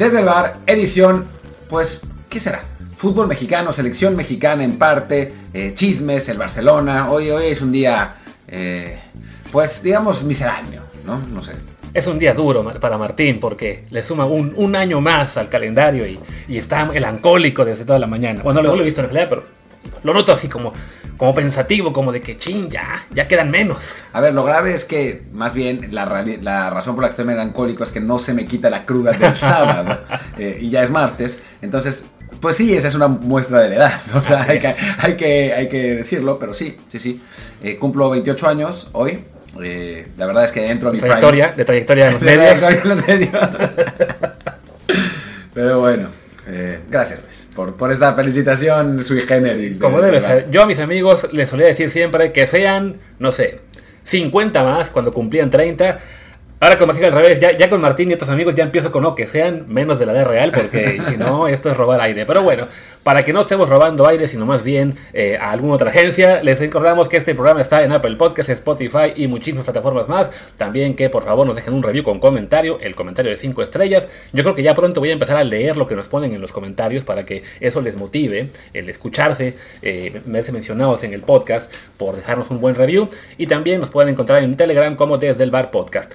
Desde el bar, edición, pues, ¿qué será? Fútbol mexicano, selección mexicana en parte, eh, chismes, el Barcelona. Hoy, hoy es un día, eh, pues, digamos, misceláneo, ¿no? No sé. Es un día duro para Martín porque le suma un, año más al calendario y, y está melancólico desde toda la mañana. Bueno, luego lo he visto en realidad, pero lo noto así como, como pensativo, como de que chin, ya, ya quedan menos. A ver, lo grave es que, más bien, la, razón por la que estoy melancólico es que no se me quita la cruda del sábado eh, y ya es martes. Entonces, pues sí, esa es una muestra de la edad. ¿no? O sea, hay que, hay, que, hay que decirlo, pero sí, sí, sí. Eh, cumplo 28 años hoy. Eh, la verdad es que entro a mi prime. Trayectoria, de los De trayectoria en los medios. Pero bueno, eh, gracias Luis, por, por esta felicitación sui generis. de- Como de debe ser. Yo a mis amigos les solía decir siempre que sean, no sé, 50 más cuando cumplían 30. Ahora como así al revés, ya, ya con Martín y otros amigos ya empiezo con no, que sean menos de la edad real, porque si no, esto es robar aire. Pero bueno, para que no estemos robando aire, sino más bien eh, a alguna otra agencia, les recordamos que este programa está en Apple Podcasts, Spotify y muchísimas plataformas más. También que por favor nos dejen un review con comentario, el comentario de 5 estrellas. Yo creo que ya pronto voy a empezar a leer lo que nos ponen en los comentarios para que eso les motive, el escucarse, eh, mencionados en el podcast por dejarnos un buen review. Y también nos pueden encontrar en Telegram como desde el bar podcast.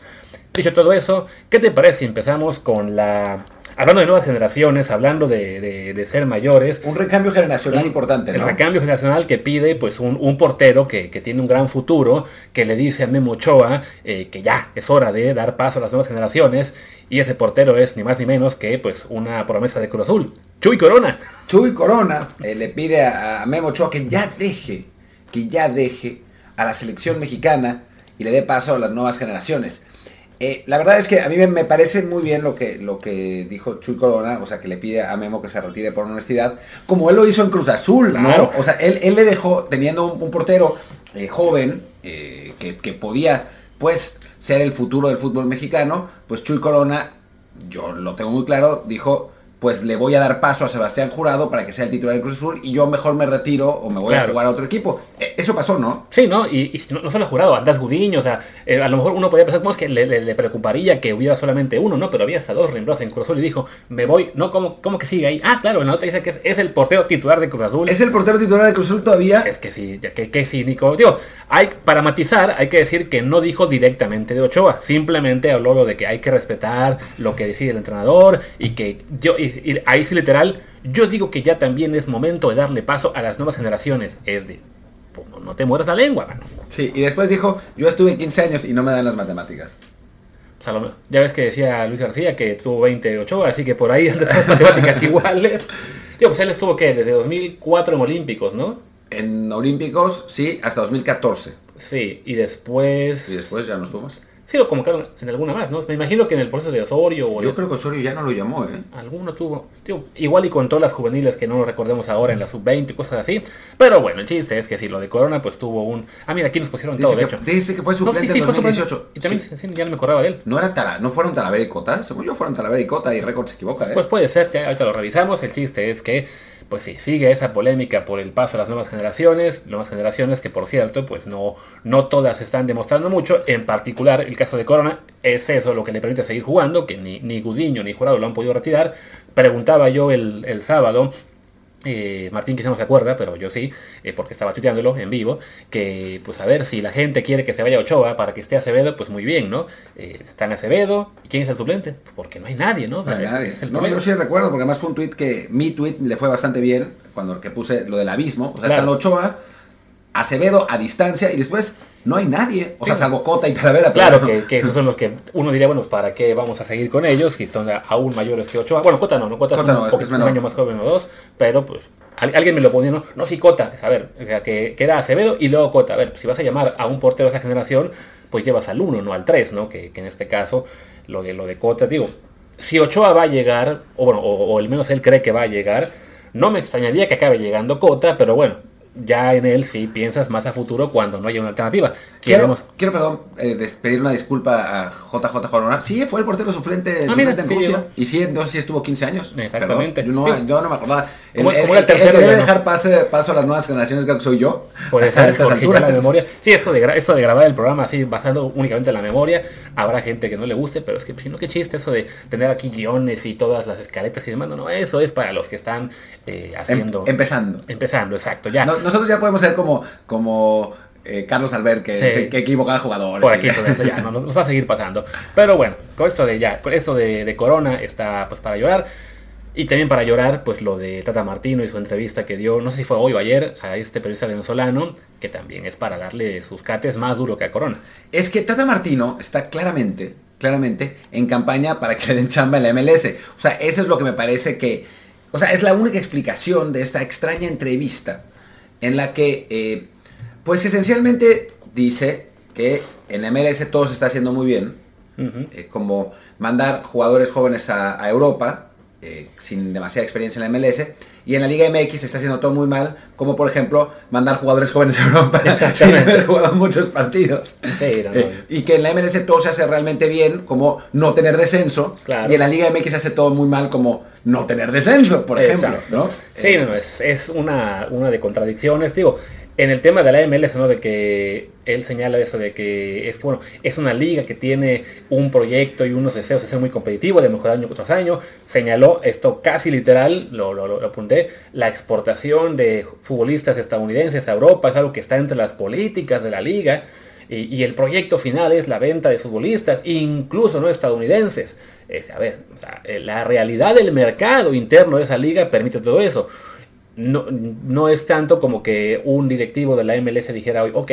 Dicho todo eso, ¿qué te parece si empezamos con la... Hablando de nuevas generaciones, hablando de, de- de ser mayores, Un recambio generacional un- importante, El ¿no? recambio generacional que pide pues un, un portero que, que tiene un gran futuro, que le dice a Memo Ochoa eh, que ya es hora de dar paso a las nuevas generaciones. Y ese portero es ni más ni menos que pues una promesa de Cruz Azul. Chuy Corona. Chuy Corona eh, le pide a, a Memo Ochoa que ya deje, que ya deje a la selección mexicana y le dé paso a las nuevas generaciones. Eh, la verdad es que a mí me, parece muy bien lo que, lo que dijo Chuy Corona, o sea, que le pide a Memo que se retire por honestidad, como él lo hizo en Cruz Azul, Claro. ¿no? O sea, él, él le dejó, teniendo un, un portero eh, joven, eh, que, que podía, pues, ser el futuro del fútbol mexicano, pues Chuy Corona, yo lo tengo muy claro, dijo, pues le voy a dar paso a Sebastián Jurado para que sea el titular del Cruz Azul y yo mejor me retiro o me voy a jugar a otro equipo. Eh, eso pasó, ¿no? Sí, ¿no? Y, y no, no solo jurado, Andás Gudiño, o sea, eh, a lo mejor uno podría pensar como es que le, le- le preocuparía que hubiera solamente uno, ¿no? Pero había hasta dos reemplazos en Cruz Azul y dijo, me voy, ¿no? ¿Cómo, cómo que sigue ahí? Ah, claro, en la nota dice que es, es el portero titular de Cruz Azul. ¿Es el portero titular del Cruz Azul todavía? Es que sí, que, que cínico. Digo, hay, para matizar, hay que decir que no dijo directamente de Ochoa. Simplemente habló lo de que hay que respetar lo que decide el entrenador y que yo, y, y ahí sí literal, yo digo que ya también es momento de darle paso a las nuevas generaciones. Es de, pues, no, te mueras la lengua, mano. Sí, y después dijo, yo estuve 15 años y no me dan las matemáticas. Lo- ya ves que decía Luis García que tuvo 20 Ochoa, así que por ahí andan las matemáticas iguales. Digo, pues él estuvo, ¿qué? Desde 2004 en Olímpicos, ¿no? En Olímpicos, sí, hasta 2014. Sí, y después... Y después ya no estuvo más. Sí, lo convocaron en alguna más, ¿no? Me imagino que en el proceso de Osorio o Yo creo que Osorio ya no lo llamó, ¿eh? alguno tuvo. Igual y con todas las juveniles que no lo recordemos ahora en la sub-20 y cosas así. Pero bueno, el chiste es que sí, lo de Corona pues tuvo un... Ah, mira, aquí nos pusieron todo, de hecho. dice que fue No, suplente sí, sí, en fue 2018. suplente. Y también Sí. sí, ya no me acordaba de él. No, era Tala- no fueron Talavera y Cota, según yo fueron Talavera y Cota y Récord se equivoca, ¿eh? Pues puede ser, que ahorita lo revisamos. El chiste es que, pues sí, sigue esa polémica por el paso a las nuevas generaciones. Nuevas generaciones que, por cierto, pues no, no todas están demostrando mucho. En particular, el caso de Corona es eso lo que le permite seguir jugando, que ni, ni Gudiño ni Jurado lo han podido retirar. Preguntaba yo el, el sábado. Eh, Martín quizá no se acuerda, pero yo sí, eh, porque estaba tuiteándolo en vivo, que pues a ver si la gente quiere que se vaya Ochoa para que esté Acevedo, pues muy bien, ¿no? Eh, está en Acevedo, ¿y quién es el suplente? Porque no hay nadie, ¿no? O No, sea, nadie. es el No, problema. yo sí recuerdo, porque además fue un tweet que mi tweet le fue bastante bien, cuando que puse lo del abismo, o sea, Claro. están Ochoa, Acevedo a distancia, y después no hay nadie. O sea, salvo Cota y Talavera. Claro, que, esos son los que uno diría, bueno, ¿para qué vamos a seguir con ellos? Si son aún mayores que Ochoa. Bueno, Cota no, no Cota, es un, año más joven o dos, pero pues alguien me lo ponía, no, no, sí, Cota, a ver, o sea, que, que, era Acevedo y luego Cota. A ver, si vas a llamar a un portero de esa generación, pues llevas al 1, no al 3, ¿no? Que, que, en este caso, lo de, lo de Cota, digo, si Ochoa va a llegar, o bueno, o, al menos él cree que va a llegar, no me extrañaría que acabe llegando Cota, pero bueno, ya en él sí piensas más a futuro cuando no haya una alternativa. Quiero, quiero perdón, eh, pedir una disculpa a JJ Jorona. Sí, fue el portero suplente, ah, suplente en Rusia. Y sí, entonces sí estuvo 15 años. Exactamente. yo, no, yo, no, me acordaba. ¿Cómo, el, el, el, tercero, debe dejar pase, paso a las nuevas generaciones, creo que soy yo. Puede ser, porque la memoria. Sí, esto de, esto de grabar el programa así, basado únicamente en la memoria, habrá gente que no le guste, pero es que, si no, qué chiste eso de tener aquí guiones y todas las escaletas y demás. No, no, eso es para los que están eh, em, haciendo... empezando. Empezando, exacto, ya. nosotros ya podemos ser como... como eh, Carlos Albert, que, sí. que equivocaba jugadores. Por aquí todo esto ya, no, nos va a seguir pasando. Pero bueno, con esto de ya, con esto de, de Corona está pues para llorar. Y también para llorar, pues lo de Tata Martino y su entrevista que dio, no sé si fue hoy o ayer, a este periodista venezolano, que también es para darle sus cates más duro que a Corona. Es que Tata Martino está claramente, claramente en campaña para que le den chamba en la MLS. O sea, eso es lo que me parece que, o sea, es la única explicación de esta extraña entrevista en la que, eh, pues esencialmente dice que en la MLS todo se está haciendo muy bien, eh, como mandar jugadores jóvenes a Europa, eh, sin demasiada experiencia en la MLS. Y en la Liga MX se está haciendo todo muy mal, como por ejemplo mandar jugadores jóvenes a Europa sin haber jugado muchos partidos. Eh, y que en la MLS todo se hace realmente bien, como no tener descenso. Y en la Liga MX se hace todo muy mal, como no tener descenso, por ejemplo. ¿no? Sí, eh, es, es, una, una de contradicciones. Digo, en el tema de la MLS, ¿no? De que él señala eso de que es que, bueno, es una liga que tiene un proyecto y unos deseos de ser muy competitivo, de mejorar año tras año. Señaló esto casi literal, lo, lo, apunté, la exportación de futbolistas estadounidenses a Europa es algo que está entre las políticas de la liga. Y, el proyecto final es la venta de futbolistas, incluso no estadounidenses. a ver, la realidad del mercado interno de esa liga permite todo eso no, no es tanto como que un directivo de la MLS dijera hoy, ok,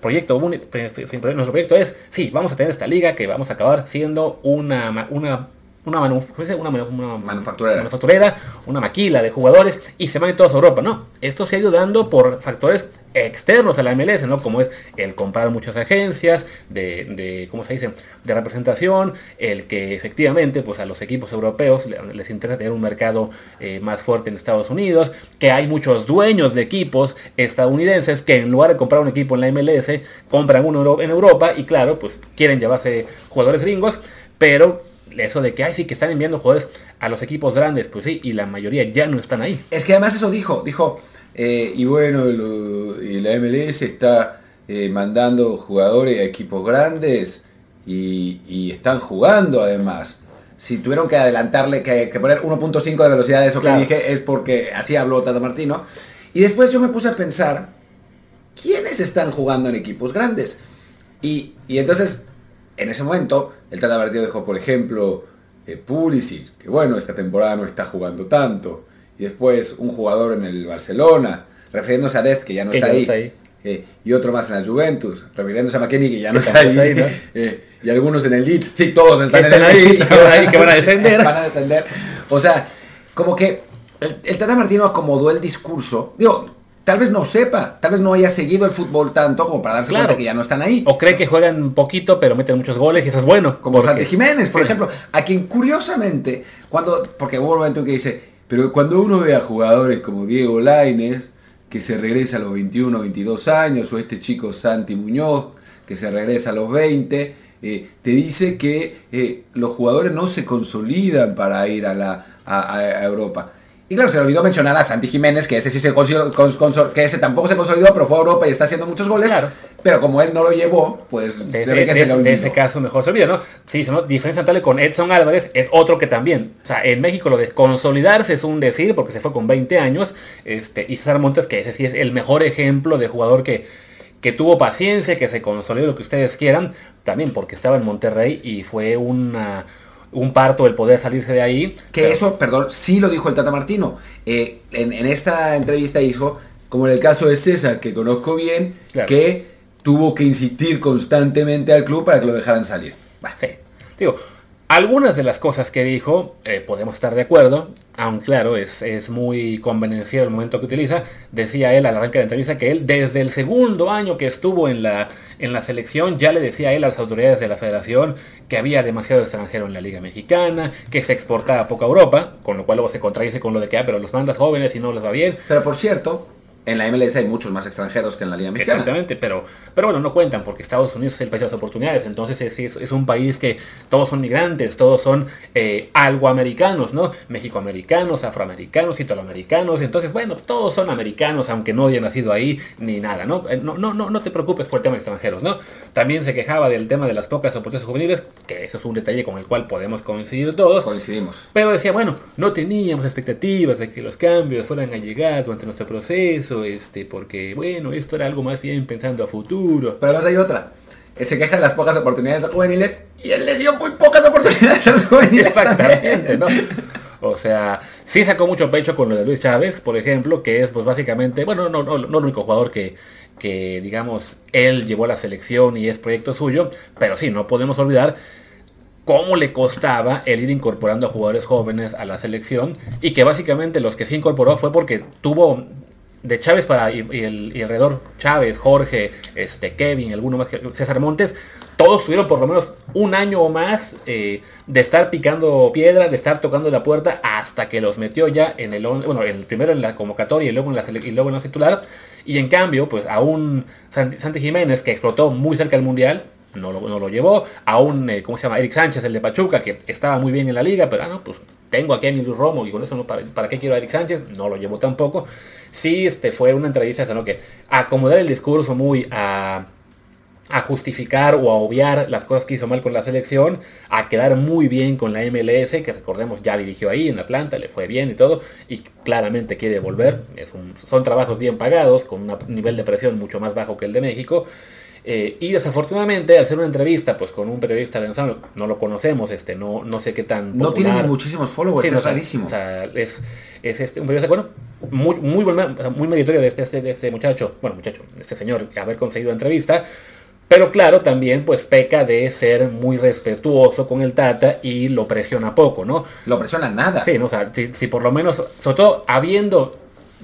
proyecto, nuestro proyecto es, sí, vamos a tener esta liga que vamos a acabar siendo una, una una, una, manufacturera. manufacturera, una maquila de jugadores y se van todos a Europa. No, esto se ha ido dando por factores externos a la MLS, ¿no? Como es el comprar muchas agencias de, de ¿cómo se dice? De representación, el que efectivamente pues a los equipos europeos les interesa tener un mercado eh, más fuerte en Estados Unidos, que hay muchos dueños de equipos estadounidenses que en lugar de comprar un equipo en la MLS, compran uno en Europa y claro, pues quieren llevarse jugadores gringos, pero eso de que, ay, sí, que están enviando jugadores a los equipos grandes, pues sí, y la mayoría ya no están ahí. Es que además eso dijo, dijo, eh, y bueno, y la MLS está eh, mandando jugadores a equipos grandes y, están jugando además. Si tuvieron que adelantarle, que, poner 1.5 de velocidad de eso que dije, es porque así habló Tata Martino. Y después yo me puse a pensar, ¿quiénes están jugando en equipos grandes? Y, y entonces en ese momento, el Tata Martino dejó, por ejemplo, eh, Pulisic, que bueno, esta temporada no está jugando tanto. Y después un jugador en el Barcelona, refiriéndose a Dest, que ya no está ahí. Eh, y otro más en la Juventus, refiriéndose a McKenny, que ya no está ahí. Eh, y algunos en el Leeds, sí, todos están, en el Leeds. Que van a descender. van a descender. O sea, como que el, el Tata Martino acomodó el discurso. Digo, tal vez no sepa, tal vez no haya seguido el fútbol tanto como para darse cuenta que ya no están ahí. O cree que juegan poquito, pero meten muchos goles y eso es bueno. Como Santi Jiménez, por ejemplo, a quien curiosamente, cuando, porque hubo un momento en que dice, pero cuando uno ve a jugadores como Diego Laines, que se regresa a los 21, 22 años, o este chico Santi Muñoz, que se regresa a los 20, eh, te dice que eh, los jugadores no se consolidan para ir a, la, a Europa. Y claro, se le olvidó mencionar a Santi Jiménez, que ese sí se que ese tampoco se consolidó, pero fue a Europa y está haciendo muchos goles. Claro. Pero como él no lo llevó, pues de, ese, que se de ese caso mejor se olvida, ¿no? Sí, ¿no? diferencia notable con Edson Álvarez es otro que también, o sea, en México lo de consolidarse es un decir, porque se fue con 20 años, este, y César Montes, que ese sí es el mejor ejemplo de jugador que, que tuvo paciencia, que se consolidó lo que ustedes quieran, también porque estaba en Monterrey y fue una un parto el poder salirse de ahí. Que eso, perdón, sí lo dijo el Tata Martino. Eh, en, esta entrevista dijo, como en el caso de César, que conozco bien, que tuvo que insistir constantemente al club para que lo dejaran salir. Sí. Digo, algunas de las cosas que dijo eh, podemos estar de acuerdo, aunque claro, es, es muy convenenciero el momento que utiliza. Decía él al arranque de entrevista que él desde el segundo año que estuvo en la, en la selección ya le decía a él a las autoridades de la federación que había demasiado extranjero en la liga mexicana, que se exportaba poco a Europa, con lo cual luego se contradice con lo de que, ah, pero los mandas jóvenes y no les va bien. Pero por cierto, en la MLS hay muchos más extranjeros que en la Liga Mexicana. Exactamente, pero, pero bueno, no cuentan porque Estados Unidos es el país de las oportunidades. Entonces es, es, es un país que todos son migrantes, todos son eh, algo americanos, ¿no? Mexicoamericanos, afroamericanos, italoamericanos. Entonces, bueno, todos son americanos, aunque no hayan nacido ahí ni nada, ¿no? Eh, no, no, no, no te preocupes por el tema de extranjeros, ¿no? También se quejaba del tema de las pocas oportunidades juveniles, que eso es un detalle con el cual podemos coincidir todos. Coincidimos. Pero decía, bueno, no teníamos expectativas de que los cambios fueran a llegar durante nuestro proceso este, porque bueno, esto era algo más bien pensando a futuro. Pero además hay otra. Se queja de las pocas oportunidades a juveniles y él le dio muy pocas oportunidades a los juveniles. Exactamente, ¿no? O sea, sí sacó mucho pecho con lo de Luis Chávez, por ejemplo, que es pues básicamente, bueno, no, no, no el único jugador que, que digamos él llevó a la selección y es proyecto suyo, pero sí, no podemos olvidar cómo le costaba el ir incorporando a jugadores jóvenes a la selección y que básicamente los que se incorporó fue porque tuvo de Chávez para y, el, y alrededor, Chávez, Jorge, este, Kevin, alguno más César Montes, todos tuvieron por lo menos un año o más eh, de estar picando piedra, de estar tocando la puerta hasta que los metió ya en el bueno, primero en la convocatoria y luego en la y luego en la titular. Y en cambio, pues a un Santi, Jiménez que explotó muy cerca del mundial, no lo, no lo llevó. A un, eh, ¿cómo se llama? Eric Sánchez, el de Pachuca, que estaba muy bien en la liga, pero ah, no, pues tengo aquí a Emilio Romo y con eso no, ¿para, ¿para qué quiero a Eric Sánchez? No lo llevó tampoco sí este, fue una entrevista esa, ¿no? Que acomodar el discurso muy a, justificar o a obviar las cosas que hizo mal con la selección, a quedar muy bien con la MLS, que recordemos ya dirigió ahí en Atlanta, le fue bien y todo, y claramente quiere volver. Son trabajos bien pagados, con un nivel de presión mucho más bajo que el de México. Eh, y desafortunadamente, al hacer una entrevista pues con un periodista venezolano, no lo conocemos, este, no, no sé qué tan. No tiene muchísimos followers, es rarísimo. O sea, es, es este, un periodista, bueno, muy, muy, muy meritorio de este, este, de este muchacho, bueno, muchacho, este señor, haber conseguido entrevista. Pero claro, también pues peca de ser muy respetuoso con el Tata y lo presiona poco, ¿no? Lo presiona nada. Sí, ¿no? o sea, si, si por lo menos, sobre todo habiendo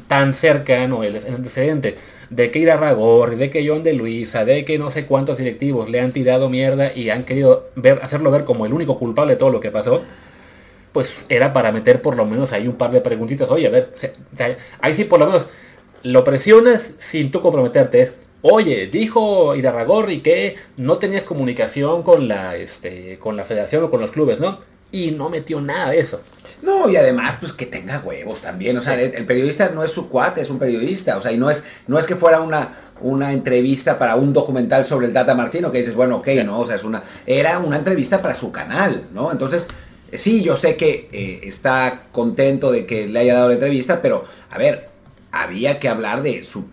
tan cercano el, el antecedente de que Ira de que John de Luisa, de que no sé cuántos directivos le han tirado mierda y han querido ver, hacerlo ver como el único culpable de todo lo que pasó, pues era para meter por lo menos ahí un par de preguntitas. Oye, a ver, ahí sí por lo menos lo presionas sin tú comprometerte. oye, dijo Irarragorri que no tenías comunicación con la, este, con la federación o con los clubes, ¿no? Y no metió nada de eso. No, y además, pues que tenga huevos también. O sea, el, periodista no es su cuate, es un periodista. O sea, y no es, no es que fuera una, una entrevista para un documental sobre el Data Martino, que dices, bueno, ok, no, o sea, es una. Era una entrevista para su canal, ¿no? Entonces, sí, yo sé que eh, está contento de que le haya dado la entrevista, pero, a ver, había que hablar de su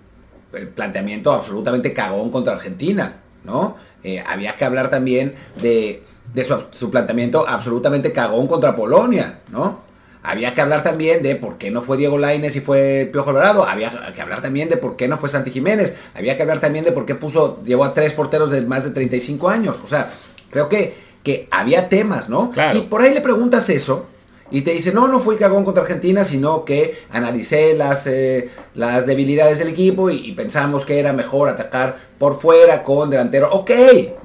planteamiento absolutamente cagón contra Argentina, ¿no? Eh, había que hablar también de de su, planteamiento absolutamente cagón contra Polonia, ¿no? Había que hablar también de por qué no fue Diego Lainez y fue Piojo Alvarado. Había que hablar también de por qué no fue Santi Jiménez. Había que hablar también de por qué puso, llevó a tres porteros de más de 35 años. O sea, creo que, que había temas, ¿no? Y por ahí le preguntas eso y te dice, no, no fui cagón contra Argentina, ssino que analicé las, eh, las debilidades del equipo y, pensamos que era mejor atacar por fuera con delantero. Ok,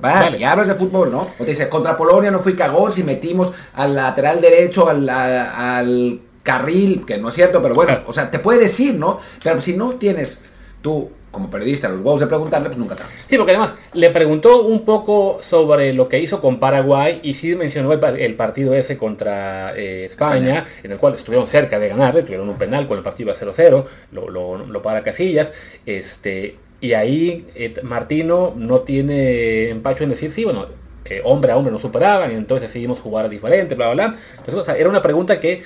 va, ya hablas de fútbol, ¿no? O te dice, contra Polonia no fui cagón si metimos al lateral derecho, al, al carril, que no es cierto, pero bueno, o sea, te puede decir, ¿no? Pero si no tienes tú como periodista, los huevos de preguntarle, pues nunca te Sí, porque además le preguntó un poco sobre lo que hizo con Paraguay y sí mencionó el, partido ese contra eh, España, en el cual estuvieron cerca de ganar, tuvieron un penal con el partido a 0-0, lo, lo, para Casillas, este, y ahí eh, Martino no tiene empacho en decir, sí, bueno, eh, hombre a hombre no superaban, y entonces decidimos jugar diferente, bla, bla, bla. Entonces, era una pregunta que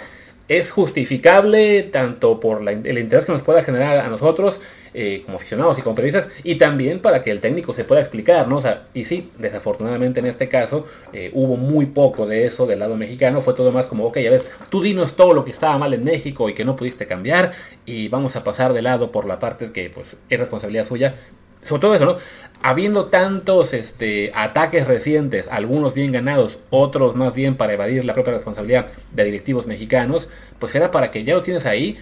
es justificable tanto por el interés que nos pueda generar a nosotros eh, como aficionados y como periodistas y también para que el técnico se pueda explicar, ¿no? O sea, y sí, desafortunadamente en este caso eh, hubo muy poco de eso del lado mexicano, fue todo más como, ok, a ver, tú dinos todo lo que estaba mal en México y que no pudiste cambiar y vamos a pasar de lado por la parte que pues es responsabilidad suya sobre todo eso, ¿no? Habiendo tantos este, ataques recientes, algunos bien ganados, otros más bien para evadir la propia responsabilidad de directivos mexicanos, pues era para que ya lo tienes ahí,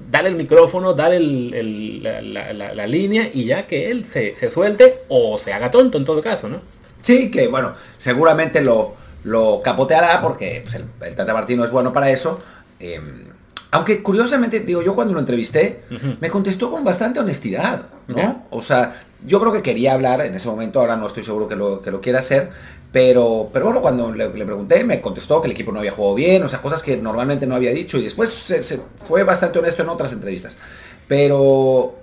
dale el micrófono, dale la, línea y ya que él se, suelte o se haga tonto en todo caso, ¿no? Sí, que bueno, seguramente lo, lo capoteará porque pues, el, Tata Martino es bueno para eso. Em, aunque curiosamente, digo, yo cuando lo entrevisté, me contestó con bastante honestidad, ¿no? O sea, yo creo que quería hablar en ese momento, ahora no estoy seguro que lo, que lo quiera hacer, pero, pero bueno, cuando le, pregunté, me contestó que el equipo no había jugado bien, o sea, cosas que normalmente no había dicho, y después se, fue bastante honesto en otras entrevistas. Pero,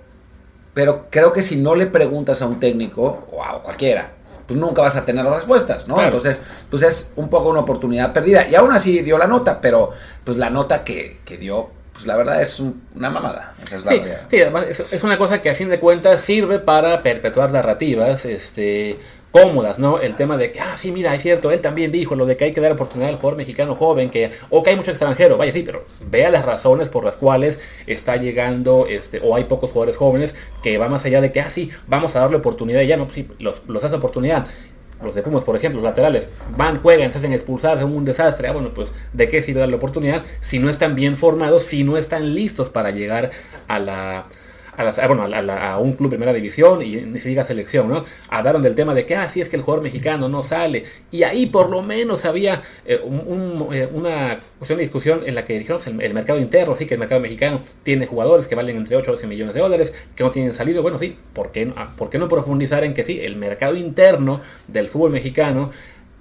pero creo que si no le preguntas a un técnico, o a cualquiera, pues nunca vas a tener las respuestas, ¿no? Entonces, pues es un poco una oportunidad perdida. Y aún así dio la nota, pero pues la nota que, que dio pues la verdad es una mamada. es sí, sí, además es, una cosa que a fin de cuentas sirve para perpetuar narrativas este, cómodas, ¿no? El tema de que, ah, sí, mira, es cierto, él también dijo lo de que hay que dar oportunidad al jugador mexicano joven, que, o que hay mucho extranjero, vaya, sí, pero vea las razones por las cuales está llegando, este, o hay pocos jugadores jóvenes, que va más allá de que, ah, sí, vamos a darle oportunidad, ya no, pues sí, los, los hace oportunidad los de Pumas, por ejemplo, los laterales, van, juegan, se hacen expulsar, son un desastre. Ah, bueno, pues ¿de qué sirve dar la oportunidad si no están bien formados, si no están listos para llegar a la, a, bueno, a, un club primera división y ni se selección, ¿no? Hablaron del tema de que, ah, es que el jugador mexicano no sale. Y ahí por lo menos había eh, eh, una cuestión de discusión en la que dijeron el, el, mercado interno, sí, que el mercado mexicano tiene jugadores que valen entre 8 o 12 millones de dólares, que no tienen salido. Bueno, sí, ¿por qué, no, ah, ¿por qué no profundizar en que sí, el mercado interno del fútbol mexicano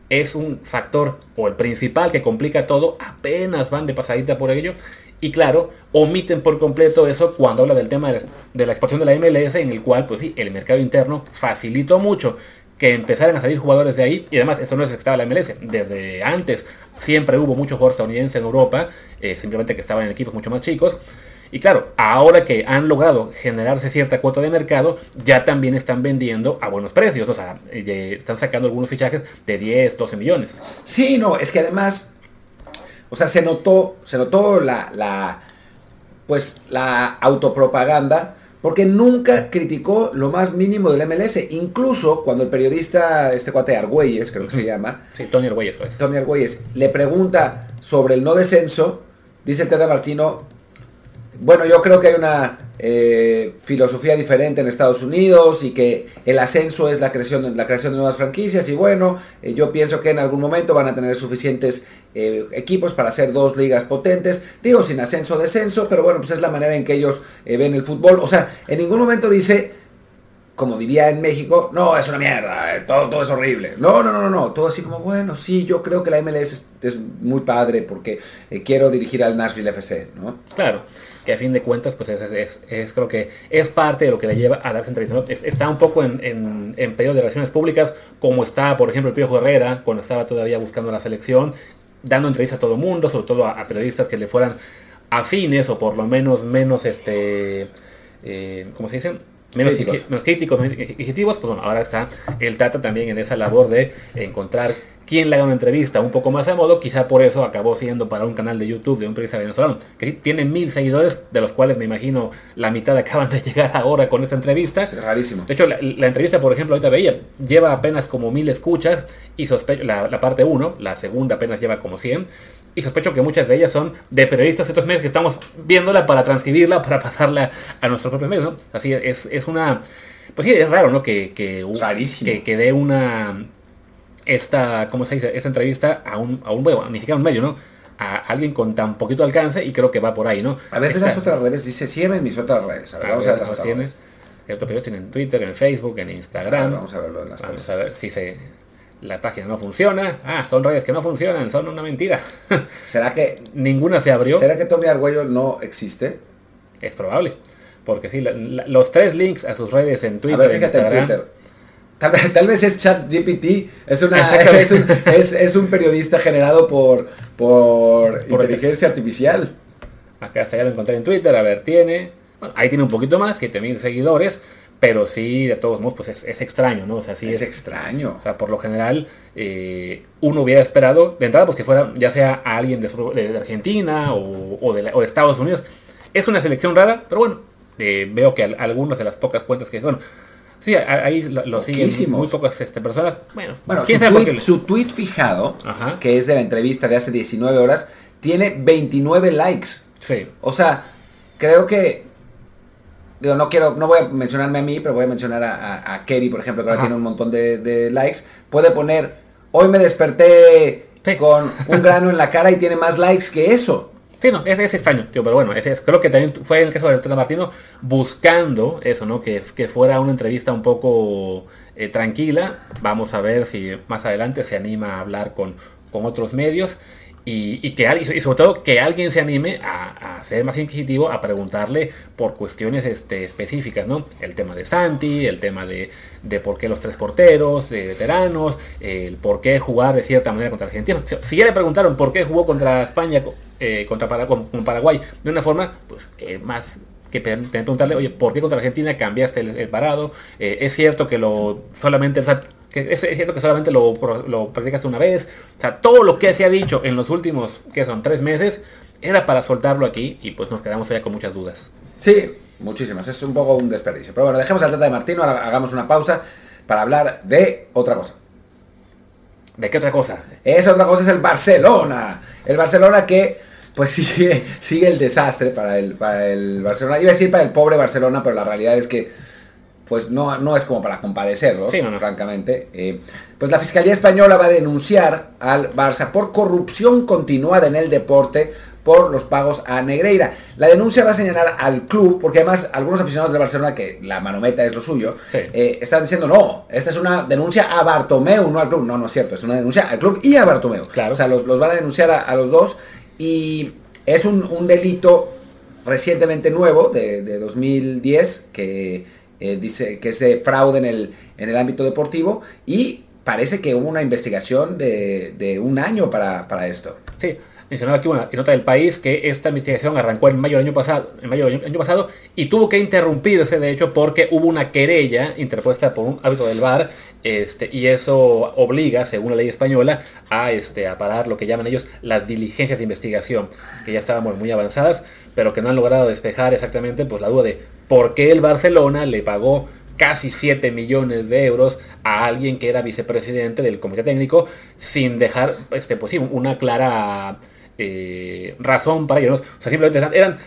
es un factor o el principal que complica todo, apenas van de pasadita por ello y claro, omiten por completo eso cuando habla del tema de la, expansión de la MLS, en el cual, pues sí, el mercado interno facilitó mucho que empezaran a salir jugadores de ahí. Y además, eso no es que estaba la MLS. Desde antes siempre hubo muchos jugadores estadounidenses en Europa, eh, simplemente que estaban en equipos mucho más chicos. Y claro, ahora que han logrado generarse cierta cuota de mercado, ya también están vendiendo a buenos precios. O sea, eh, están sacando algunos fichajes de 10, 12 millones. Sí, no, es que además o sea, se notó, se notó la, la, pues, la autopropaganda porque nunca criticó lo más mínimo del MLS. Incluso cuando el periodista, este cuate Argüelles, creo que se llama. Sí, Tony Argüelles. Pues. Tony Argüelles, le pregunta sobre el no descenso, dice el Tata Martino, bueno, yo creo que hay una eh, filosofía diferente en Estados Unidos y que el ascenso es la creación, de nuevas franquicias y bueno, eh, yo pienso que en algún momento van a tener suficientes eh, equipos para hacer dos ligas potentes, digo sin ascenso descenso, pero bueno, pues es la manera en que ellos ven el fútbol, o sea, en ningún momento dice como diría en México, no, es una mierda, todo, todo es horrible. No, no, no, no, todo así como, bueno, sí, yo creo que la MLS es, muy padre porque quiero dirigir al Nashville FC, ¿no? Claro que a fin de cuentas, pues es, creo que es parte de lo que le lleva a darse entrevistas. Está un poco en, en, en periodo de relaciones públicas, como está, por ejemplo, el Pío Herrera, cuando estaba todavía buscando la selección, dando entrevistas a todo mundo, sobre todo a, periodistas que le fueran afines o por lo menos menos, este, eh, ¿cómo se dice? Menos críticos, menos críticos, menos pues bueno, ahora está el Tata también en esa labor de encontrar quien le haga una entrevista un poco más a modo, quizá por eso acabó siendo para un canal de YouTube de un periodista venezolano, que tiene mil seguidores, de los cuales me imagino la mitad acaban de llegar ahora con esta entrevista. Es rarísimo. De hecho, la, entrevista, por ejemplo, ahorita veía, lleva apenas como mil escuchas, y sospecho, la, parte 1, la segunda apenas lleva como 100, y sospecho que muchas de ellas son de periodistas de otros medios que estamos viéndola para transcribirla, para pasarla a nuestros propios medios, ¿no? Así es, es una... Pues sí, es raro, ¿no? Que, que, que, que dé una esta, ¿cómo se dice? Esta entrevista a un, a un bueno, ni siquiera un medio, ¿no? A alguien con tan poquito alcance y creo que va por ahí, ¿no? A ver, las otras redes, dice, sígueme en mis otras redes. A ver, vamos a ver las otras redes. El otro periodista tiene en Twitter, en Facebook, en Instagram. vamos a verlo en las Vamos a ver si se, la página no funciona. Ah, son redes que no funcionan, son una mentira. ¿Será que ninguna se abrió? ¿Será que Tommy Argüello no existe? Es probable. Porque sí, los tres links a sus redes en Twitter, a ver, fíjate en Twitter Tal, vez es ChatGPT, es, una, es, un, periodista generado por, por, inteligencia artificial. Acá está, ya lo encontré en Twitter, a ver, tiene, ahí tiene un poquito más, 7000 seguidores, pero sí, de todos modos, pues es, extraño, ¿no? O sea, sí es, extraño. O sea, por lo general, eh, uno hubiera esperado, de entrada, pues que fuera ya sea alguien de, Argentina o, de Estados Unidos. Es una selección rara, pero bueno, eh, veo que algunas de las pocas cuentas que, bueno, Sí, a- ahí lo, lo siguen muy pocas este, personas. Bueno, Bueno, quién su sabe por tweet, qué. su tweet fijado, Ajá. que es de la entrevista de hace 19 horas, tiene 29 likes. Sí, O sea, creo que. Digo, no quiero, no voy a mencionarme a mí, pero voy a mencionar a, a, a Kerry, por ejemplo, que ahora Ajá. tiene un montón de, de likes. Puede poner, hoy me desperté Sí. con un grano en la cara y tiene más likes que eso. Sí, no, es, es extraño, tío, pero bueno, ese es, creo que también fue el caso de Tata Martino buscando eso, ¿no? Que, que fuera una entrevista un poco eh, tranquila. Vamos a ver si más adelante se anima a hablar con, con otros medios y, que alguien, y sobre todo que alguien se anime a, ser más inquisitivo, a preguntarle por cuestiones este, específicas, ¿no? El tema de Santi, el tema de, de por qué los tres porteros, de veteranos, el por qué jugar de cierta manera contra Argentina. Si- ya le preguntaron por qué jugó contra España, eh, contra Para- con, Paraguay de una forma, pues que más que preguntarle, oye, ¿por qué contra Argentina cambiaste el, parado? Eh, es cierto que lo solamente, que es, es cierto que solamente lo, lo practicaste una vez. O sea, todo lo que se ha dicho en los últimos, que son tres meses, era para soltarlo aquí y pues nos quedamos todavía con muchas dudas. Sí, muchísimas. Es un poco un desperdicio. Pero bueno, dejemos al Tata de Martino, ahora hagamos una pausa para hablar de otra cosa. ¿De qué otra cosa? Esa otra cosa es el Barcelona. El Barcelona que pues sigue, sigue el desastre para el, para el Barcelona. Iba a decir para el pobre Barcelona, pero la realidad es que pues no, no es como para compadecerlos, Sí, no, no. francamente. Eh, pues la Fiscalía Española va a denunciar al Barça por corrupción continuada en el deporte por los pagos a Negreira. La denuncia va a señalar al club, porque además algunos aficionados del Barcelona, que la manometa es lo suyo, Sí. eh, están diciendo, no, esta es una denuncia a Bartomeu, no al club. No, no es cierto, es una denuncia al club y a Bartomeu. Claro. O sea, los, los van a denunciar a, a los dos y es un, un delito recientemente nuevo de, de 2010 que eh, dice que es de fraude en el, en el ámbito deportivo y parece que hubo una investigación de, un año para, para esto. Sí, mencionaba aquí una nota del país que esta investigación arrancó en mayo del año pasado, en mayo año pasado y tuvo que interrumpirse de hecho porque hubo una querella interpuesta por un árbitro del VAR este, y eso obliga, según la ley española, a, este, a parar lo que llaman ellos las diligencias de investigación, que ya estaban muy avanzadas, pero que no han logrado despejar exactamente pues, la duda de por qué el Barcelona le pagó casi 7 millones de euros a alguien que era vicepresidente del comité técnico sin dejar este, pues, una clara eh, razón para ello. O sea, simplemente eran,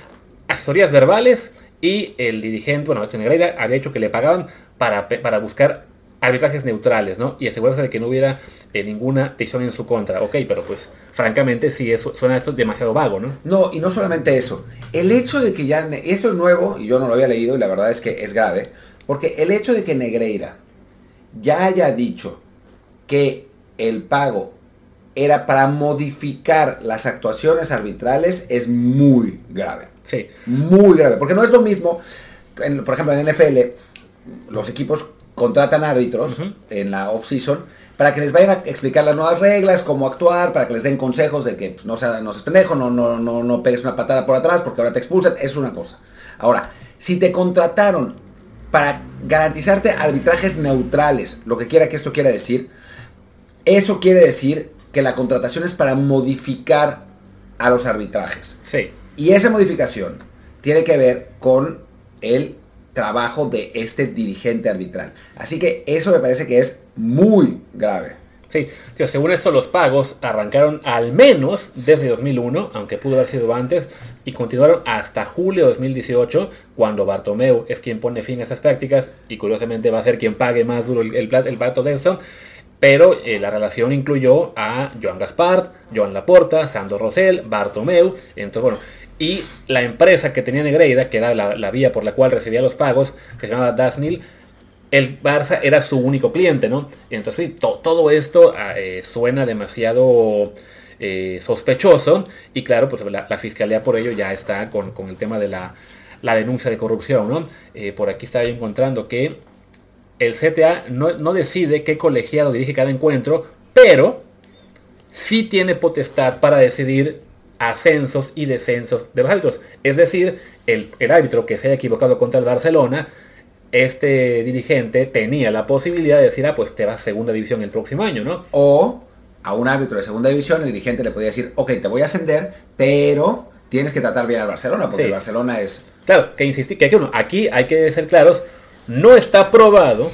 asesorías verbales y el dirigente, bueno, este Negreira había hecho que le pagaban para, para buscar arbitrajes neutrales, ¿no? Y asegurarse de que no hubiera eh, ninguna decisión en su contra. Ok, pero pues francamente sí eso, suena esto demasiado vago, ¿no? No, y no solamente eso. El hecho de que ya... Esto es nuevo y yo no lo había leído y la verdad es que es grave. Porque el hecho de que Negreira ya haya dicho que el pago era para modificar las actuaciones arbitrales es muy grave. Sí, Muy grave. Porque no es lo mismo, en- por ejemplo, en NFL, los equipos contratan árbitros en la off-season para que les vayan a explicar las nuevas reglas, cómo actuar, para que les den consejos de que pues, no, seas, no seas pendejo, no, no, no, no pegues una patada por atrás porque ahora te expulsan, es una cosa. Ahora, si te contrataron para garantizarte arbitrajes neutrales, lo que quiera que esto quiera decir, eso quiere decir que la contratación es para modificar a los arbitrajes. sí. Y esa modificación tiene que ver con el trabajo de este dirigente arbitral. Así que eso me parece que es muy grave. Sí, que según esto los pagos arrancaron al menos desde 2001, aunque pudo haber sido antes, y continuaron hasta julio de 2018, cuando Bartomeu es quien pone fin a esas prácticas y curiosamente va a ser quien pague más duro el, el, el plato de esto. Pero eh, la relación incluyó a Joan Gaspart, Joan Laporta, Sandro Rosell, Bartomeu, entonces bueno, y la empresa que tenía Negreira, que era la, la vía por la cual recibía los pagos, que se llamaba Dasnil, el Barça era su único cliente, ¿no? Y entonces to- todo esto ah, eh, suena demasiado eh, sospechoso y claro, pues la, fiscalía por ello ya está con, con el tema de la, la denuncia de corrupción, ¿no? Eh, por aquí estaba encontrando que el CTA no, no decide qué colegiado dirige cada encuentro, pero sí tiene potestad para decidir ascensos y descensos de los árbitros. Es decir, el, el árbitro que se haya equivocado contra el Barcelona, este dirigente tenía la posibilidad de decir, ah, pues te vas a segunda división el próximo año, ¿no? O a un árbitro de segunda división, el dirigente le podía decir, ok, te voy a ascender, pero tienes que tratar bien al Barcelona, porque Sí. el Barcelona es... Claro, que insistí, que aquí, uno, aquí hay que ser claros, No está probado,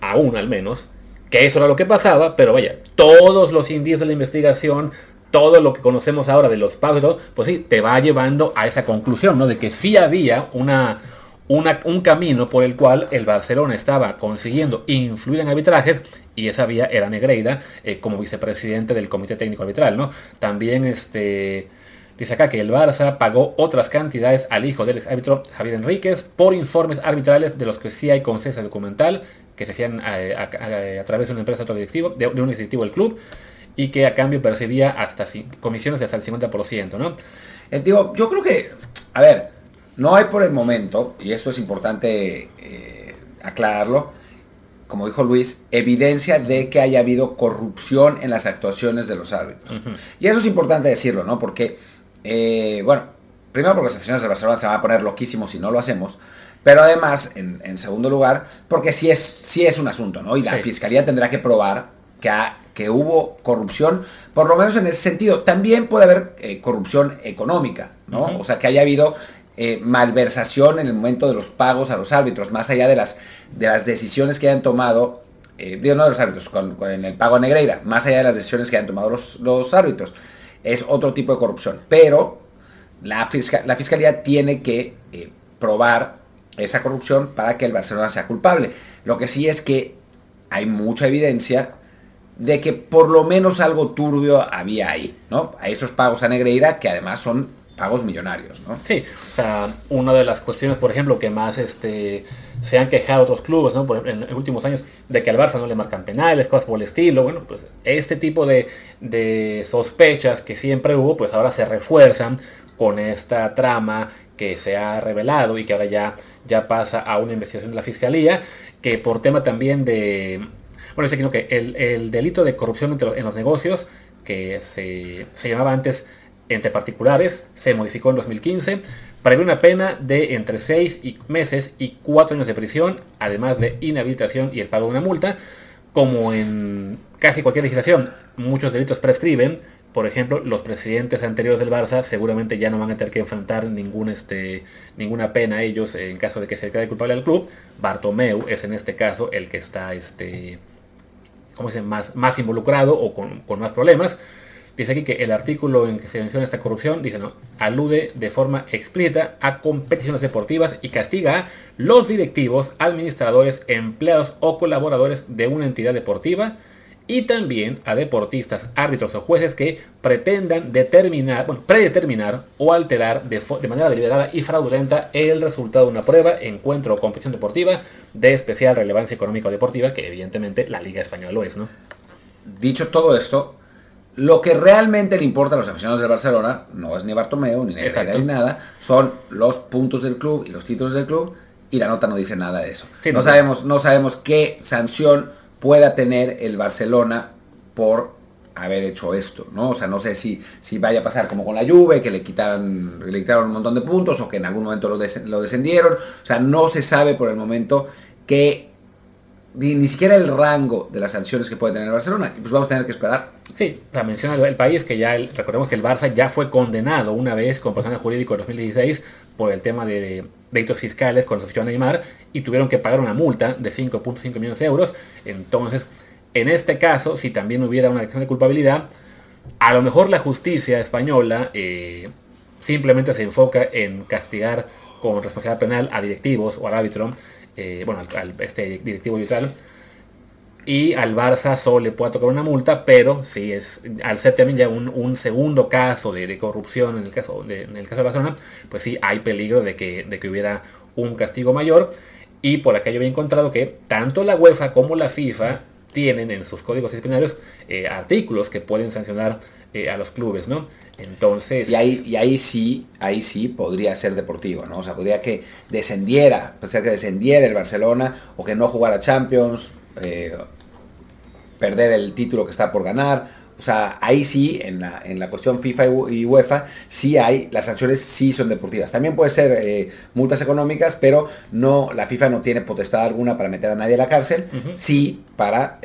aún al menos, que eso era lo que pasaba, pero vaya, todos los indicios de la investigación, todo lo que conocemos ahora de los pagos, pues sí, te va llevando a esa conclusión, ¿no? De que sí había una, un camino por el cual el Barcelona estaba consiguiendo influir en arbitrajes y esa vía era Negreira eh, como vicepresidente del Comité Técnico Arbitral, ¿no? También este... Dice acá que el Barça pagó otras cantidades al hijo del árbitro Javier Enríquez por informes arbitrales de los que sí hay consenso documental que se hacían eh, a, través de una empresa directivo, de, de, un directivo del club y que a cambio percibía hasta comisiones de hasta el 50%, ¿no? Eh, digo, yo creo que, a ver, no hay por el momento, y esto es importante eh, aclararlo, como dijo Luis, evidencia de que haya habido corrupción en las actuaciones de los árbitros. Y eso es importante decirlo, ¿no? Porque, eh, bueno, primero porque los aficionados de Barcelona se van a poner loquísimos si no lo hacemos, pero además, en, segundo lugar, porque sí es, sí es un asunto, ¿no? Y la fiscalía tendrá que probar que, que hubo corrupción, por lo menos en ese sentido. También puede haber eh, corrupción económica, ¿no? O sea, que haya habido eh, malversación en el momento de los pagos a los árbitros, más allá de las, de las decisiones que hayan tomado, eh, digo no de los árbitros, con, el pago a Negreira, más allá de las decisiones que hayan tomado los, árbitros. Es otro tipo de corrupción. Pero la, la fiscalía tiene que probar esa corrupción para que el Barcelona sea culpable. Lo que sí es que hay mucha evidencia de que por lo menos algo turbio había ahí, ¿no? A esos pagos a Negreira que además son pagos millonarios, ¿no? Sí, o sea, una de las cuestiones, por ejemplo, que más este, se han quejado otros clubes, ¿no? Por, en los últimos años, de que al Barça no le marcan penales, cosas por el estilo, bueno, pues este tipo de, de sospechas que siempre hubo, pues ahora se refuerzan con esta trama que se ha revelado y que ahora ya, ya pasa a una investigación de la fiscalía, que por tema también de, bueno, dice que el, el delito de corrupción en los negocios, que se, se llamaba antes entre particulares se modificó en 2015 para una pena de entre 6 meses y 4 años de prisión, además de inhabilitación y el pago de una multa. Como en casi cualquier legislación, muchos delitos prescriben. Por ejemplo, los presidentes anteriores del Barça seguramente ya no van a tener que enfrentar ningún, este, ninguna pena a ellos en caso de que se declare culpable al club. Bartomeu es en este caso el que está este, ¿cómo más, más involucrado o con, con más problemas. Dice aquí que el artículo en que se menciona esta corrupción, dice, no, alude de forma explícita a competiciones deportivas y castiga a los directivos, administradores, empleados o colaboradores de una entidad deportiva y también a deportistas, árbitros o jueces que pretendan determinar, bueno, predeterminar o alterar de, de, manera deliberada y fraudulenta el resultado de una prueba, encuentro o competición deportiva de especial relevancia económica o deportiva, que evidentemente la Liga Española lo es, ¿no? Dicho todo esto, lo que realmente le importa a los aficionados del Barcelona no es ni Bartomeu, ni Negreira, ni nada, son los puntos del club y los títulos del club, y la nota no dice nada de eso. no, sabemos, no sabemos qué sanción pueda tener el Barcelona por haber hecho esto, ¿no? O sea, no sé si, si vaya a pasar como con la Juve, que le quitaron, le quitaron un montón de puntos o que en algún momento lo, lo descendieron. O sea, no se sabe por el momento que ni, siquiera el rango de las sanciones que puede tener el Barcelona. Y pues vamos a tener que esperar. Sí, la menciona el país que ya, recordemos que el Barça ya fue condenado una vez con personal jurídico en 2016 por el tema de delitos fiscales cuando se fichó a Neymar y tuvieron que pagar una multa de 5.5 millones de euros. Entonces, en este caso, si también hubiera una declaración de culpabilidad, a lo mejor la justicia española eh, simplemente se enfoca en castigar con responsabilidad penal a directivos o al árbitro eh, bueno, al, este directivo tal Y al Barça solo le puede tocar una multa, pero si es, al ser también ya un, segundo caso de, corrupción en el caso de, en el caso de Barcelona, pues sí hay peligro de que, de que hubiera un castigo mayor. Y por acá yo había encontrado que tanto la UEFA como la FIFA tienen en sus códigos disciplinarios eh, artículos que pueden sancionar eh, a los clubes, ¿no? Entonces. Y ahí, y ahí sí, ahí sí podría ser deportivo, ¿no? O sea, podría que descendiera, puede ser que descendiera el Barcelona o que no jugara Champions, eh, perder el título que está por ganar. O sea, ahí sí, en la, en la cuestión FIFA y UEFA, sí hay, las sanciones sí son deportivas. También puede ser eh, multas económicas, pero no, la FIFA no tiene potestad alguna para meter a nadie a la cárcel, sí para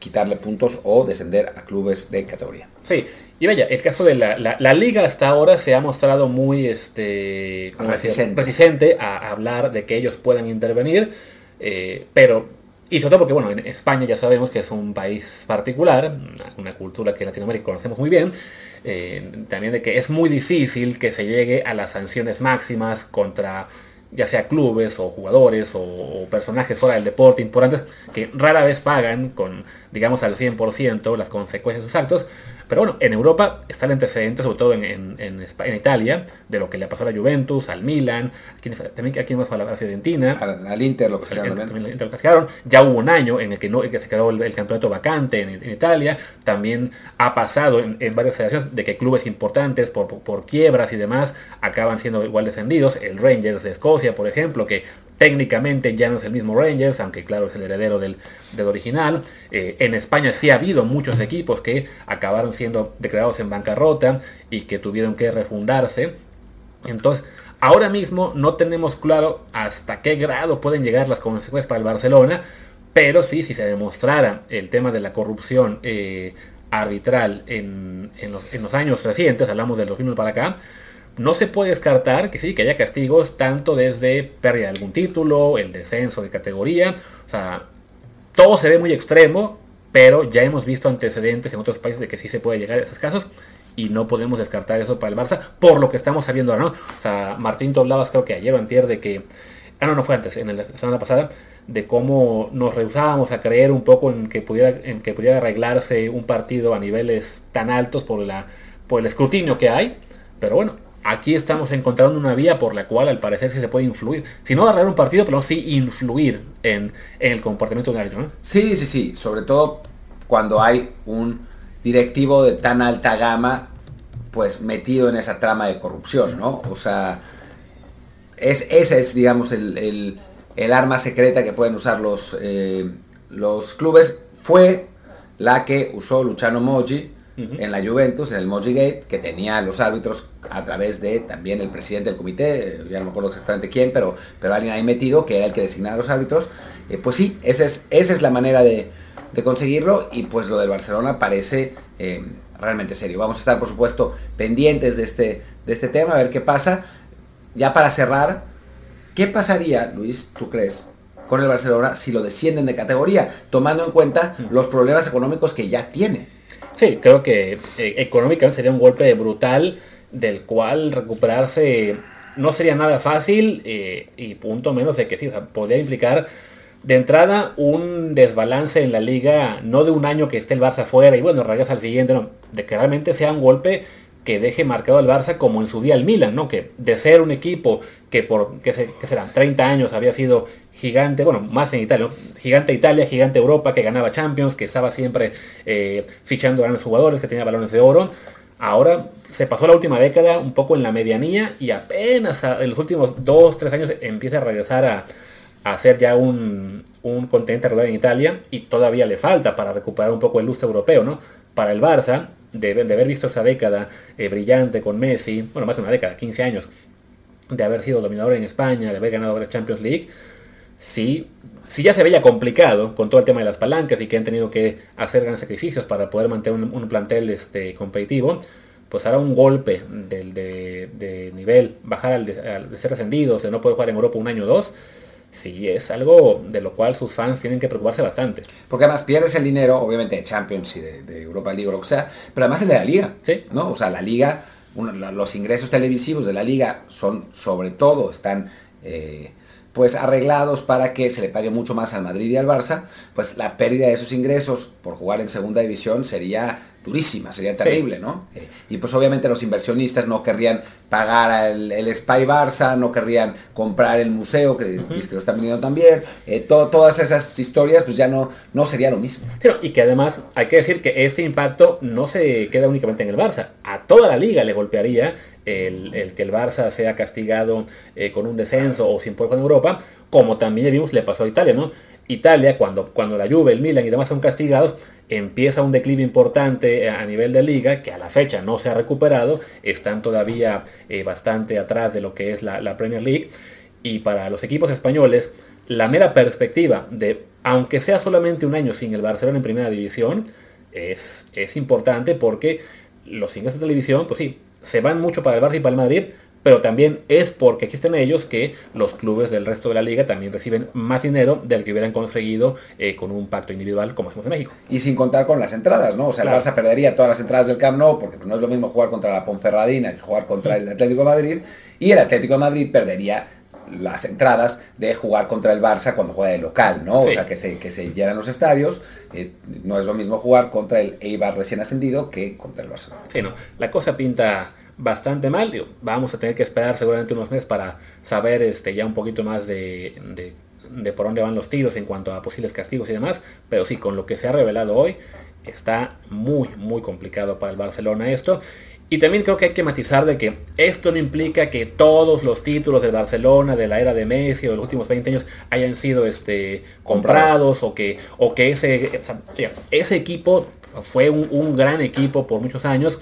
quitarle puntos o descender a clubes de categoría. Sí, y vaya, el caso de la, la, liga hasta ahora se ha mostrado muy este, reticente. reticente a hablar de que ellos puedan intervenir. Eh, pero, y sobre todo porque, bueno, en España ya sabemos que es un país particular, una, cultura que en Latinoamérica conocemos muy bien, eh, también de que es muy difícil que se llegue a las sanciones máximas contra ya sea clubes o jugadores o, personajes fuera del deporte importantes que rara vez pagan con, digamos, al 100% las consecuencias de sus actos, pero bueno, en Europa está el antecedente, sobre todo en, en, en, Italia, de lo que le pasó a la Juventus, al Milan, aquí, también aquí más a la Fiorentina. Al, Inter lo que se también. Ya hubo un año en el que, no, que se quedó el, campeonato vacante en, Italia. También ha pasado en, varias federaciones de que clubes importantes por, por, quiebras y demás acaban siendo igual descendidos. El Rangers de Escocia, por ejemplo, que técnicamente ya no es el mismo Rangers, aunque claro es el heredero del, original. Eh, en España sí ha habido muchos equipos que acabaron siendo declarados en bancarrota y que tuvieron que refundarse. Entonces, ahora mismo no tenemos claro hasta qué grado pueden llegar las consecuencias para el Barcelona, pero sí, si se demostrara el tema de la corrupción eh, arbitral en, los, en, los, años recientes, hablamos del 2000 para acá, no se puede descartar que sí, que haya castigos tanto desde pérdida de algún título, el descenso de categoría, o sea, todo se ve muy extremo, pero ya hemos visto antecedentes en otros países de que sí se puede llegar a esos casos y no podemos descartar eso para el Barça por lo que estamos sabiendo ahora, ¿no? O sea, Martín, tú hablabas creo que ayer o antier de que, ah no, no fue antes, en la semana pasada, de cómo nos rehusábamos a creer un poco en que pudiera, en que pudiera arreglarse un partido a niveles tan altos por, la, por el escrutinio que hay, pero bueno, aquí estamos encontrando una vía por la cual al parecer sí se puede influir. Si no arreglar un partido, pero sí influir en, el comportamiento del árbitro. ¿no? Sí, sí, sí. Sobre todo cuando hay un directivo de tan alta gama, pues metido en esa trama de corrupción, ¿no? O sea, es, es, digamos, el, arma secreta que pueden usar los, eh, los clubes. Fue la que usó Luciano Moggi en la Juventus, en el Moji Gate, que tenía los árbitros a través de también el presidente del comité, ya no me acuerdo exactamente quién, pero, pero alguien ahí metido, que era el que designaba a los árbitros. Eh, pues sí, esa es, esa es la manera de, conseguirlo y pues lo del Barcelona parece eh, realmente serio. Vamos a estar, por supuesto, pendientes de este, de este tema, a ver qué pasa. Ya para cerrar, ¿qué pasaría, Luis, tú crees, con el Barcelona si lo descienden de categoría, tomando en cuenta los problemas económicos que ya tiene? Sí, creo que eh, económicamente sería un golpe brutal del cual recuperarse no sería nada fácil eh, y punto menos de que sí, o sea, podría implicar de entrada un desbalance en la liga, no de un año que esté el Barça fuera y bueno, regresa al siguiente, no, de que realmente sea un golpe que deje marcado al Barça como en su día el Milan, ¿no? Que de ser un equipo que por, que, se, que serán 30 años había sido gigante, bueno, más en Italia, gigante Italia, gigante Europa, que ganaba Champions, que estaba siempre eh, fichando grandes jugadores, que tenía balones de oro. Ahora se pasó la última década un poco en la medianía y apenas en los últimos 2, 3 años empieza a regresar a, ser ya un, un continente regular en Italia y todavía le falta para recuperar un poco el lustre europeo, ¿no? Para el Barça, de, haber visto esa década eh, brillante con Messi, bueno, más de una década, 15 años, de haber sido dominador en España, de haber ganado la Champions League, sí ya se veía complicado con todo el tema de las palancas y que han tenido que hacer grandes sacrificios para poder mantener un, plantel este, competitivo, pues hará un golpe de, nivel, bajar al de, al de ser ascendidos, de no poder jugar en Europa un año o dos, sí es algo de lo cual sus fans tienen que preocuparse bastante. Porque además pierdes el dinero, obviamente, de Champions y de, Europa League o lo que sea, pero además el de la liga. Sí. ¿no? O sea, la liga, los ingresos televisivos de la liga son, sobre todo, están... Eh, pues arreglados para que se le pague mucho más al Madrid y al Barça, pues la pérdida de esos ingresos por jugar en segunda división sería durísima, sería terrible, ¿no? Eh, y pues obviamente los inversionistas no querrían pagar el, el Spy Barça, no querrían comprar el museo, que, que lo están vendiendo también, eh, todas esas historias pues ya no, no sería lo mismo. y que además hay que decir que este impacto no se queda únicamente en el Barça, a toda la liga le golpearía el, que el Barça sea castigado eh, con un descenso o sin poder en Europa, como también vimos le pasó a Italia, ¿no? Italia, cuando, cuando la Juve, el Milan y demás son castigados, empieza un declive importante a nivel de liga, que a la fecha no se ha recuperado, están todavía eh, bastante atrás de lo que es la, Premier League, y para los equipos españoles, la mera perspectiva de, aunque sea solamente un año sin el Barcelona en primera división, es, es importante porque los ingresos de televisión, pues sí, se van mucho para el Barça y para el Madrid, pero también es porque existen ellos que los clubes del resto de la liga también reciben más dinero del que hubieran conseguido eh, con un pacto individual como hacemos en México. Y sin contar con las entradas, ¿no? O sea, Claro. el Barça perdería todas las entradas del Camp Nou porque no es lo mismo jugar contra la Ponferradina que jugar contra el Atlético de Madrid y el Atlético de Madrid perdería las entradas de jugar contra el Barça cuando juega de local, ¿no? O sea, que se, que se llenan los estadios. eh, no es lo mismo jugar contra el Eibar recién ascendido que contra el Barça. Sí, no, la cosa pinta bastante mal. vamos a tener que esperar seguramente unos meses para saber este, ya un poquito más de, de- de por dónde van los tiros en cuanto a posibles castigos y demás. Pero sí, con lo que se ha revelado hoy, está muy, muy complicado para el Barcelona esto. Y también creo que hay que matizar de que esto no implica que todos los títulos del Barcelona de la era de Messi o de los últimos 20 años hayan sido este, comprados o que, o que ese, ese equipo fue un, gran equipo por muchos años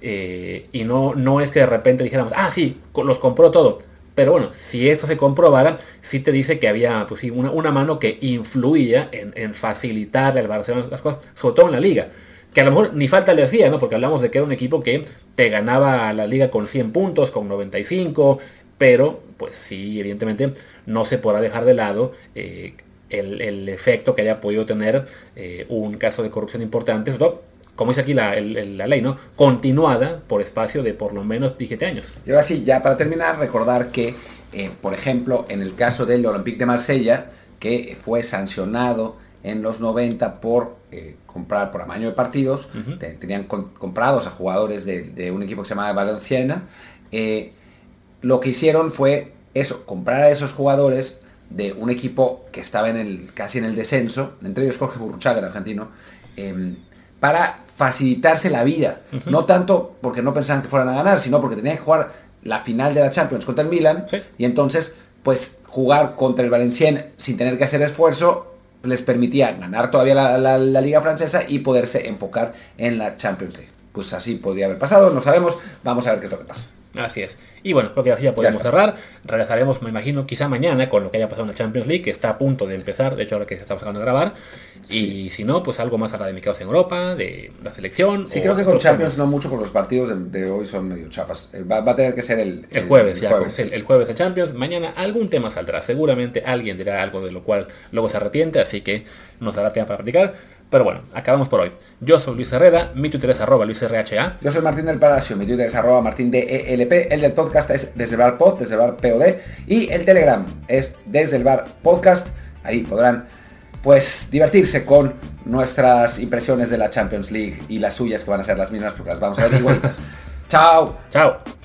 eh, y no, no es que de repente dijéramos, ah, sí, los compró todo. Pero bueno, si esto se comprobara, sí te dice que había pues, una, una mano que influía en, en facilitarle al Barcelona las cosas, sobre todo en la liga. Que a lo mejor ni falta le hacía, ¿no? Porque hablamos de que era un equipo que te ganaba la liga con 100 puntos, con 95, pero pues sí, evidentemente no se podrá dejar de lado eh, el, efecto que haya podido tener eh, un caso de corrupción importante, sobre todo, como dice aquí la, la ley, ¿no? Continuada por espacio de por lo menos 17 años. Y ahora sí, ya para terminar, recordar que, eh, por ejemplo, en el caso del Olympique de Marsella, que fue sancionado en los 90 por comprar por amaño de partidos, te- tenían con- comprados a jugadores de, de un equipo que se llamaba Valenciana, eh, lo que hicieron fue eso, comprar a esos jugadores de un equipo que estaba en el, casi en el descenso, entre ellos Jorge Burruchaga, el argentino, em, para facilitarse la vida. No tanto porque no pensaban que fueran a ganar, sino porque tenían que jugar la final de la Champions contra el Milan Sí. y entonces pues jugar contra el Valenciennes sin tener que hacer esfuerzo les permitía ganar todavía la, liga francesa y poderse enfocar en la Champions League. Pues así podría haber pasado, no sabemos, vamos a ver qué es lo que pasa. Así es. Y bueno, creo que así ya podemos cerrar. Regresaremos, me imagino, quizá mañana con lo que haya pasado en la Champions League, que está a punto de empezar, de hecho ahora que estamos acabando de grabar. Y si no, pues algo más académicos en Europa, de la selección. Sí, creo que con Champions temas. no mucho, porque los partidos de, de hoy son medio chafas. Eh, Va, va a tener que ser el, El jueves, ya, jueves. el, el jueves de Champions. Mañana algún tema saldrá. Seguramente alguien dirá algo de lo cual luego se arrepiente, así que nos dará tema para platicar. Pero bueno, acabamos por hoy. Yo soy Luis Herrera, mi Twitter es arroba luisrha. Yo soy Martín del Palacio, mi Twitter es arroba martín de ELP, el del podcast es desde el bar pod, desde el bar POD y el Telegram es desde el bar podcast. Ahí podrán pues divertirse con nuestras impresiones de la Champions League y las suyas que van a ser las mismas porque las vamos a ver igualitas. Chao. Chao.